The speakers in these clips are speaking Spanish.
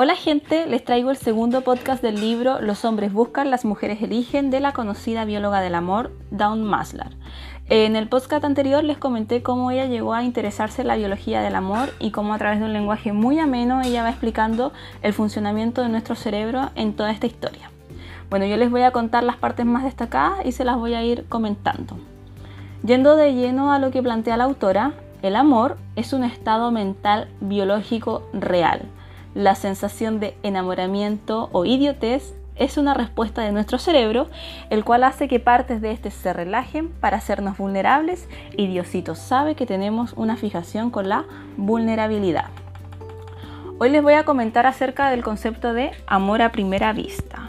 Hola gente, les traigo el segundo podcast del libro Los hombres buscan, las mujeres eligen de la conocida bióloga del amor, Dawn Maslar. En el podcast anterior les comenté cómo ella llegó a interesarse en la biología del amor y cómo a través de un lenguaje muy ameno ella va explicando el funcionamiento de nuestro cerebro en toda esta historia. Bueno, yo les voy a contar las partes más destacadas y se las voy a ir comentando. Yendo de lleno a lo que plantea la autora, el amor es un estado mental biológico real la sensación de enamoramiento o idiotez es una respuesta de nuestro cerebro, el cual hace que partes de este se relajen para hacernos vulnerables y Diosito sabe que tenemos una fijación con la vulnerabilidad. Hoy les voy a comentar acerca del concepto de amor a primera vista.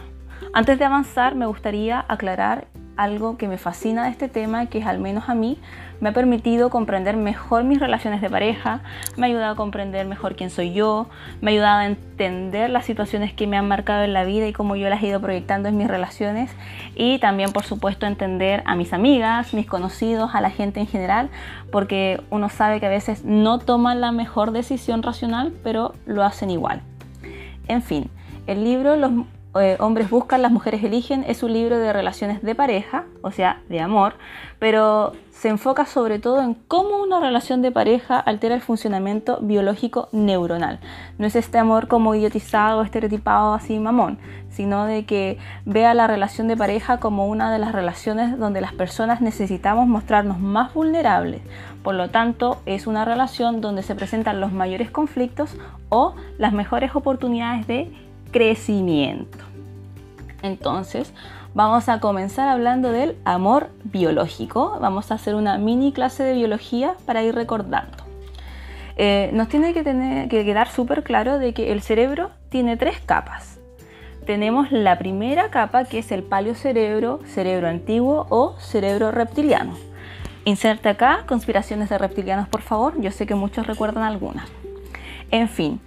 Antes de avanzar me gustaría aclarar algo que me fascina de este tema, que es al menos a mí, me ha permitido comprender mejor mis relaciones de pareja, me ha ayudado a comprender mejor quién soy yo, me ha ayudado a entender las situaciones que me han marcado en la vida y cómo yo las he ido proyectando en mis relaciones y también por supuesto entender a mis amigas, mis conocidos, a la gente en general, porque uno sabe que a veces no toman la mejor decisión racional, pero lo hacen igual. En fin, el libro Los eh, hombres buscan, las mujeres eligen, es un libro de relaciones de pareja, o sea, de amor, pero se enfoca sobre todo en cómo una relación de pareja altera el funcionamiento biológico neuronal. No es este amor como idiotizado, estereotipado, así mamón, sino de que vea la relación de pareja como una de las relaciones donde las personas necesitamos mostrarnos más vulnerables. Por lo tanto, es una relación donde se presentan los mayores conflictos o las mejores oportunidades de crecimiento. Entonces, vamos a comenzar hablando del amor biológico. Vamos a hacer una mini clase de biología para ir recordando. Eh, nos tiene que, tener, que quedar súper claro de que el cerebro tiene tres capas. Tenemos la primera capa que es el paleocerebro, cerebro antiguo o cerebro reptiliano. Inserte acá conspiraciones de reptilianos, por favor. Yo sé que muchos recuerdan algunas. En fin,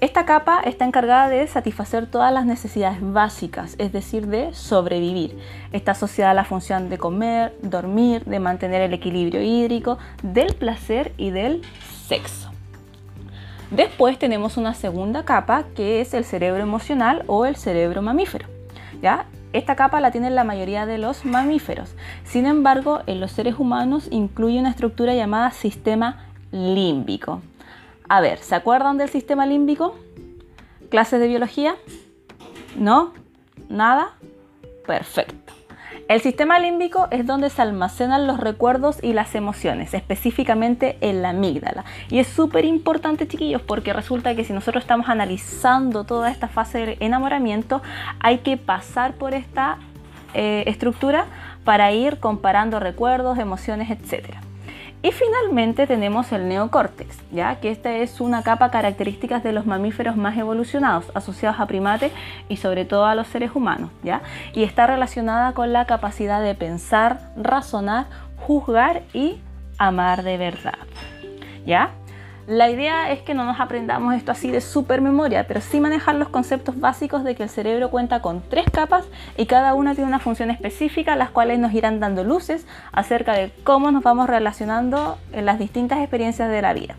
esta capa está encargada de satisfacer todas las necesidades básicas, es decir, de sobrevivir. Está asociada a la función de comer, dormir, de mantener el equilibrio hídrico, del placer y del sexo. Después tenemos una segunda capa que es el cerebro emocional o el cerebro mamífero. ¿ya? Esta capa la tienen la mayoría de los mamíferos. Sin embargo, en los seres humanos incluye una estructura llamada sistema límbico. A ver, ¿se acuerdan del sistema límbico? ¿Clases de biología? ¿No? ¿Nada? Perfecto. El sistema límbico es donde se almacenan los recuerdos y las emociones, específicamente en la amígdala. Y es súper importante, chiquillos, porque resulta que si nosotros estamos analizando toda esta fase de enamoramiento, hay que pasar por esta eh, estructura para ir comparando recuerdos, emociones, etcétera. Y finalmente tenemos el neocórtex, ya que esta es una capa característica de los mamíferos más evolucionados, asociados a primates y sobre todo a los seres humanos, ¿ya? Y está relacionada con la capacidad de pensar, razonar, juzgar y amar de verdad, ¿ya? La idea es que no nos aprendamos esto así de super memoria, pero sí manejar los conceptos básicos de que el cerebro cuenta con tres capas y cada una tiene una función específica, las cuales nos irán dando luces acerca de cómo nos vamos relacionando en las distintas experiencias de la vida.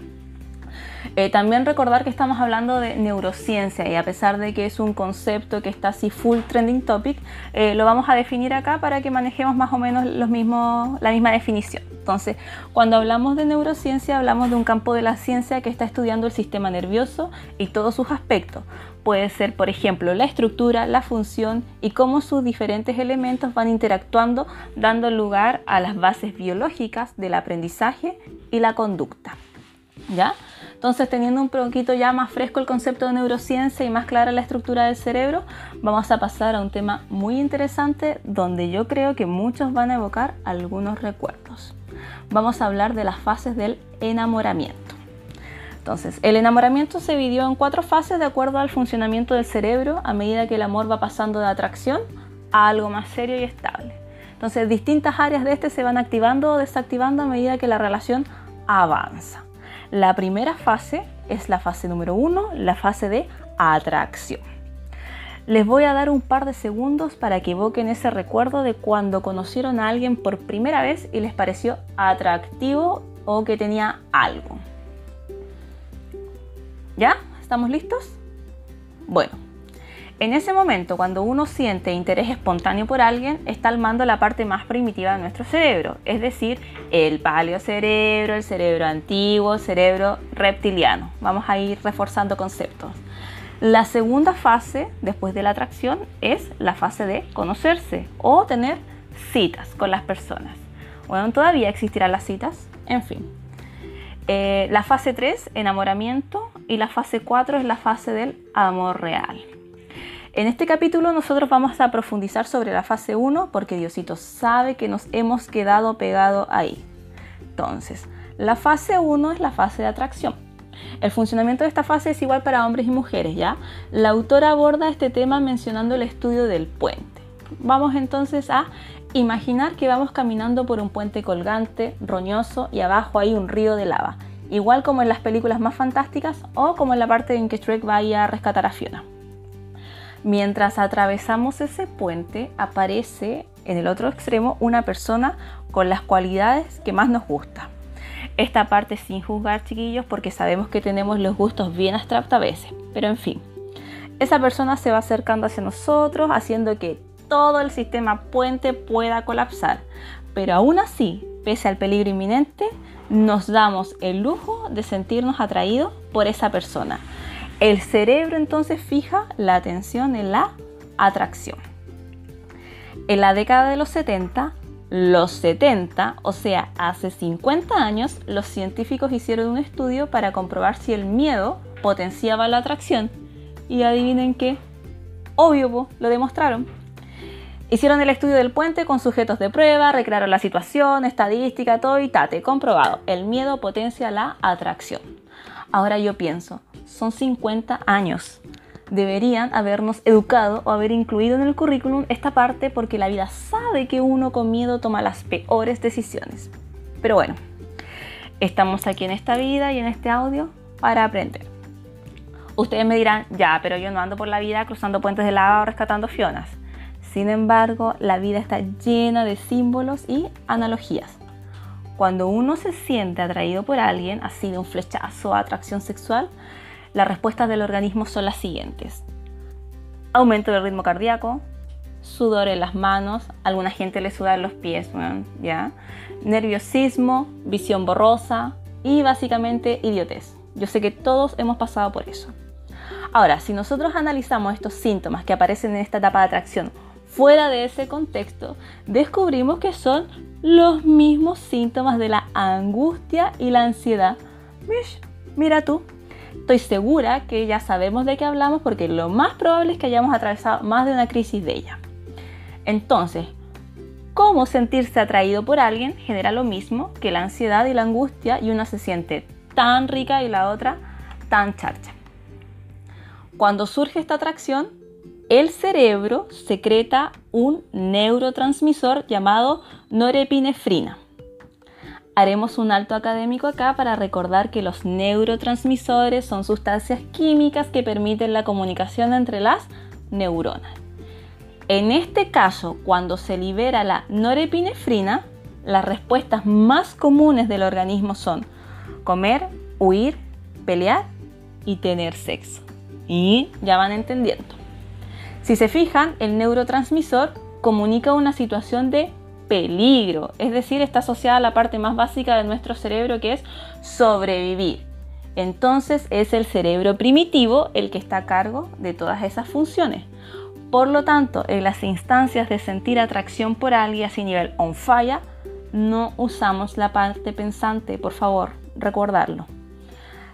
Eh, también recordar que estamos hablando de neurociencia y a pesar de que es un concepto que está así full trending topic, eh, lo vamos a definir acá para que manejemos más o menos la misma definición. Entonces, cuando hablamos de neurociencia, hablamos de un campo de la ciencia que está estudiando el sistema nervioso y todos sus aspectos. Puede ser, por ejemplo, la estructura, la función y cómo sus diferentes elementos van interactuando, dando lugar a las bases biológicas del aprendizaje y la conducta. ¿Ya? Entonces, teniendo un poquito ya más fresco el concepto de neurociencia y más clara la estructura del cerebro, vamos a pasar a un tema muy interesante donde yo creo que muchos van a evocar algunos recuerdos vamos a hablar de las fases del enamoramiento. Entonces, el enamoramiento se dividió en cuatro fases de acuerdo al funcionamiento del cerebro a medida que el amor va pasando de atracción a algo más serio y estable. Entonces, distintas áreas de este se van activando o desactivando a medida que la relación avanza. La primera fase es la fase número uno, la fase de atracción. Les voy a dar un par de segundos para que evoquen ese recuerdo de cuando conocieron a alguien por primera vez y les pareció atractivo o que tenía algo. ¿Ya? ¿Estamos listos? Bueno, en ese momento, cuando uno siente interés espontáneo por alguien, está al mando la parte más primitiva de nuestro cerebro, es decir, el paleocerebro, el cerebro antiguo, el cerebro reptiliano. Vamos a ir reforzando conceptos. La segunda fase, después de la atracción, es la fase de conocerse o tener citas con las personas. Bueno, todavía existirán las citas, en fin. Eh, la fase 3, enamoramiento, y la fase 4 es la fase del amor real. En este capítulo nosotros vamos a profundizar sobre la fase 1 porque Diosito sabe que nos hemos quedado pegado ahí. Entonces, la fase 1 es la fase de atracción. El funcionamiento de esta fase es igual para hombres y mujeres, ¿ya? La autora aborda este tema mencionando el estudio del puente. Vamos entonces a imaginar que vamos caminando por un puente colgante, roñoso y abajo hay un río de lava, igual como en las películas más fantásticas o como en la parte en que Shrek vaya a rescatar a Fiona. Mientras atravesamos ese puente, aparece en el otro extremo una persona con las cualidades que más nos gusta. Esta parte sin juzgar, chiquillos, porque sabemos que tenemos los gustos bien abstractos a veces. Pero en fin, esa persona se va acercando hacia nosotros, haciendo que todo el sistema puente pueda colapsar. Pero aún así, pese al peligro inminente, nos damos el lujo de sentirnos atraídos por esa persona el cerebro entonces fija la atención en la atracción. En la década de los 70, los 70, o sea, hace 50 años, los científicos hicieron un estudio para comprobar si el miedo potenciaba la atracción. Y adivinen qué, obvio, lo demostraron. Hicieron el estudio del puente con sujetos de prueba, recrearon la situación, estadística, todo y tate, comprobado. El miedo potencia la atracción. Ahora yo pienso, son 50 años. Deberían habernos educado o haber incluido en el currículum esta parte porque la vida sabe que uno con miedo toma las peores decisiones. Pero bueno, estamos aquí en esta vida y en este audio para aprender. Ustedes me dirán, ya, pero yo no ando por la vida cruzando puentes de lava o rescatando fionas. Sin embargo, la vida está llena de símbolos y analogías. Cuando uno se siente atraído por alguien, así de un flechazo o atracción sexual, las respuestas del organismo son las siguientes. Aumento del ritmo cardíaco, sudor en las manos, alguna gente le suda en los pies, ¿ya? nerviosismo, visión borrosa y básicamente idiotez. Yo sé que todos hemos pasado por eso. Ahora, si nosotros analizamos estos síntomas que aparecen en esta etapa de atracción fuera de ese contexto, descubrimos que son los mismos síntomas de la angustia y la ansiedad. Mira tú, Estoy segura que ya sabemos de qué hablamos porque lo más probable es que hayamos atravesado más de una crisis de ella. Entonces, cómo sentirse atraído por alguien genera lo mismo que la ansiedad y la angustia y una se siente tan rica y la otra tan charcha. Cuando surge esta atracción, el cerebro secreta un neurotransmisor llamado norepinefrina. Haremos un alto académico acá para recordar que los neurotransmisores son sustancias químicas que permiten la comunicación entre las neuronas. En este caso, cuando se libera la norepinefrina, las respuestas más comunes del organismo son comer, huir, pelear y tener sexo. Y ya van entendiendo. Si se fijan, el neurotransmisor comunica una situación de peligro, es decir, está asociada a la parte más básica de nuestro cerebro que es sobrevivir. Entonces es el cerebro primitivo el que está a cargo de todas esas funciones. Por lo tanto, en las instancias de sentir atracción por alguien así nivel on fire, no usamos la parte pensante, por favor, recordarlo.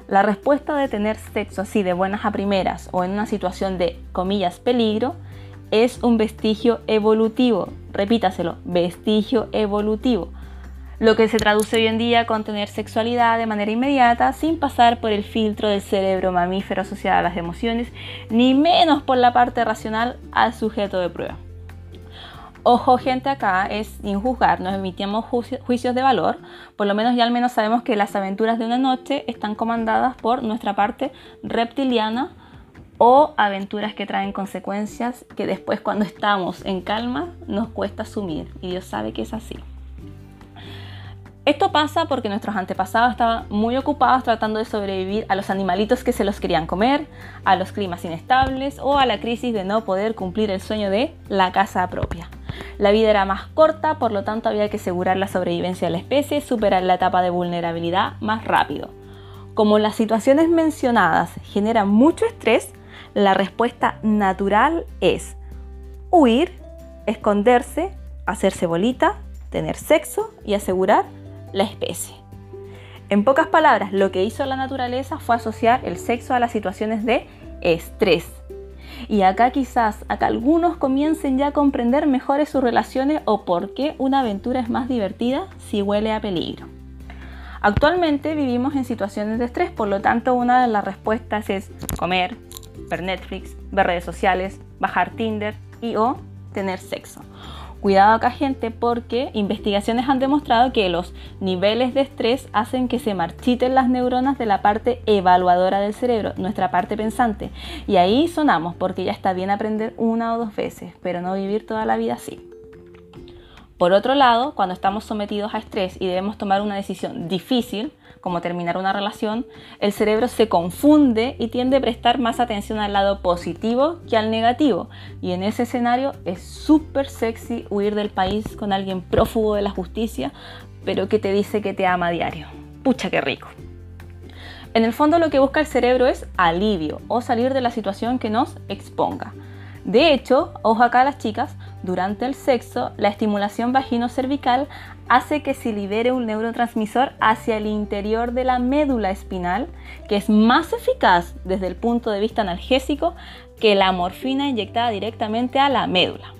La respuesta de tener sexo así de buenas a primeras o en una situación de comillas peligro es un vestigio evolutivo. Repítaselo, vestigio evolutivo. Lo que se traduce hoy en día con tener sexualidad de manera inmediata sin pasar por el filtro del cerebro mamífero asociado a las emociones, ni menos por la parte racional al sujeto de prueba. Ojo gente acá, es sin juzgar, nos emitimos juicios de valor, por lo menos ya al menos sabemos que las aventuras de una noche están comandadas por nuestra parte reptiliana, o aventuras que traen consecuencias que después cuando estamos en calma nos cuesta asumir y Dios sabe que es así. Esto pasa porque nuestros antepasados estaban muy ocupados tratando de sobrevivir a los animalitos que se los querían comer, a los climas inestables o a la crisis de no poder cumplir el sueño de la casa propia. La vida era más corta, por lo tanto había que asegurar la sobrevivencia de la especie, superar la etapa de vulnerabilidad más rápido. Como las situaciones mencionadas generan mucho estrés, la respuesta natural es huir, esconderse, hacerse bolita, tener sexo y asegurar la especie. En pocas palabras, lo que hizo la naturaleza fue asociar el sexo a las situaciones de estrés. Y acá quizás, acá algunos comiencen ya a comprender mejores sus relaciones o por qué una aventura es más divertida si huele a peligro. Actualmente vivimos en situaciones de estrés, por lo tanto una de las respuestas es comer, ver Netflix, ver redes sociales, bajar Tinder y o tener sexo. Cuidado acá gente porque investigaciones han demostrado que los niveles de estrés hacen que se marchiten las neuronas de la parte evaluadora del cerebro, nuestra parte pensante. Y ahí sonamos porque ya está bien aprender una o dos veces, pero no vivir toda la vida así. Por otro lado, cuando estamos sometidos a estrés y debemos tomar una decisión difícil, como terminar una relación, el cerebro se confunde y tiende a prestar más atención al lado positivo que al negativo. Y en ese escenario es súper sexy huir del país con alguien prófugo de la justicia, pero que te dice que te ama a diario. Pucha, qué rico. En el fondo lo que busca el cerebro es alivio o salir de la situación que nos exponga. De hecho, ojo acá las chicas, durante el sexo, la estimulación vagino-cervical hace que se libere un neurotransmisor hacia el interior de la médula espinal, que es más eficaz desde el punto de vista analgésico que la morfina inyectada directamente a la médula.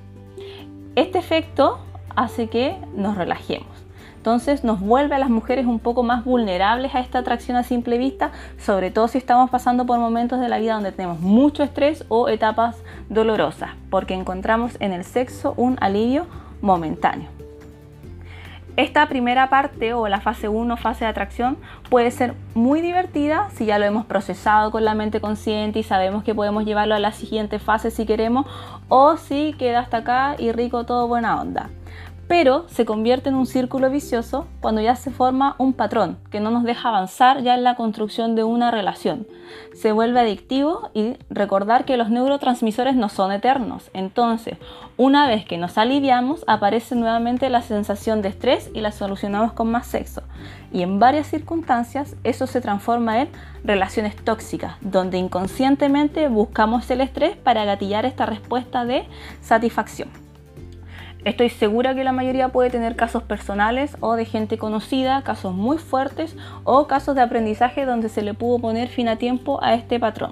Este efecto hace que nos relajemos. Entonces nos vuelve a las mujeres un poco más vulnerables a esta atracción a simple vista, sobre todo si estamos pasando por momentos de la vida donde tenemos mucho estrés o etapas dolorosas, porque encontramos en el sexo un alivio momentáneo. Esta primera parte o la fase 1, fase de atracción, puede ser muy divertida si ya lo hemos procesado con la mente consciente y sabemos que podemos llevarlo a la siguiente fase si queremos, o si queda hasta acá y rico todo buena onda pero se convierte en un círculo vicioso cuando ya se forma un patrón que no nos deja avanzar ya en la construcción de una relación. Se vuelve adictivo y recordar que los neurotransmisores no son eternos. Entonces, una vez que nos aliviamos, aparece nuevamente la sensación de estrés y la solucionamos con más sexo. Y en varias circunstancias eso se transforma en relaciones tóxicas, donde inconscientemente buscamos el estrés para gatillar esta respuesta de satisfacción. Estoy segura que la mayoría puede tener casos personales o de gente conocida, casos muy fuertes o casos de aprendizaje donde se le pudo poner fin a tiempo a este patrón.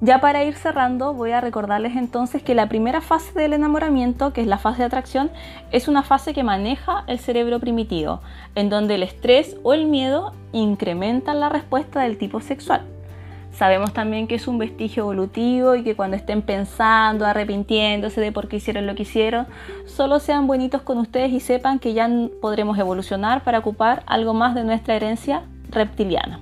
Ya para ir cerrando, voy a recordarles entonces que la primera fase del enamoramiento, que es la fase de atracción, es una fase que maneja el cerebro primitivo, en donde el estrés o el miedo incrementan la respuesta del tipo sexual. Sabemos también que es un vestigio evolutivo y que cuando estén pensando, arrepintiéndose de por qué hicieron lo que hicieron, solo sean bonitos con ustedes y sepan que ya podremos evolucionar para ocupar algo más de nuestra herencia reptiliana.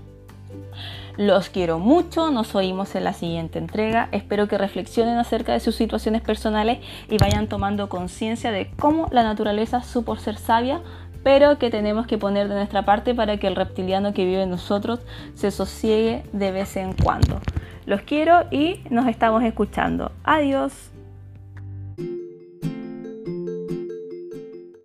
Los quiero mucho, nos oímos en la siguiente entrega. Espero que reflexionen acerca de sus situaciones personales y vayan tomando conciencia de cómo la naturaleza supo ser sabia pero que tenemos que poner de nuestra parte para que el reptiliano que vive en nosotros se sosiegue de vez en cuando. Los quiero y nos estamos escuchando. Adiós.